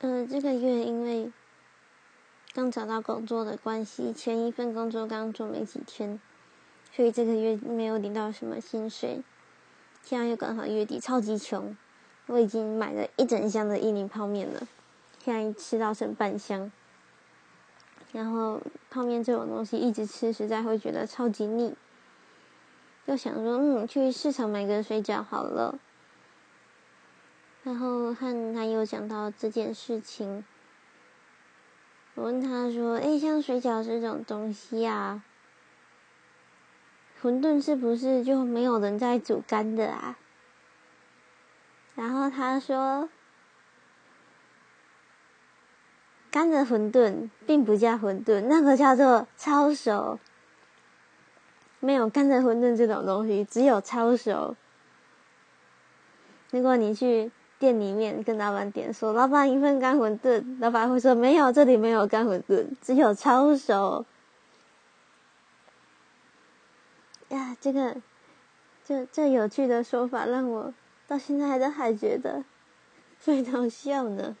呃，这个月因为刚找到工作的关系，前一份工作刚做没几天，所以这个月没有领到什么薪水。现在又刚好月底，超级穷，我已经买了一整箱的伊林泡面了，现在吃到剩半箱。然后泡面这种东西一直吃，实在会觉得超级腻。就想说，嗯，去市场买个水饺好了。然后和男友讲到这件事情，我问他说：“哎，像水饺这种东西啊，馄饨是不是就没有人在煮干的啊？”然后他说：“干的馄饨并不叫馄饨，那个叫做抄熟。没有干的馄饨这种东西，只有抄熟。如果你去。”店里面跟老板点说：“老板一份干馄饨。”老板会说：“没有，这里没有干馄饨，只有抄手。”呀，这个，这这有趣的说法让我到现在都还觉得非常笑呢。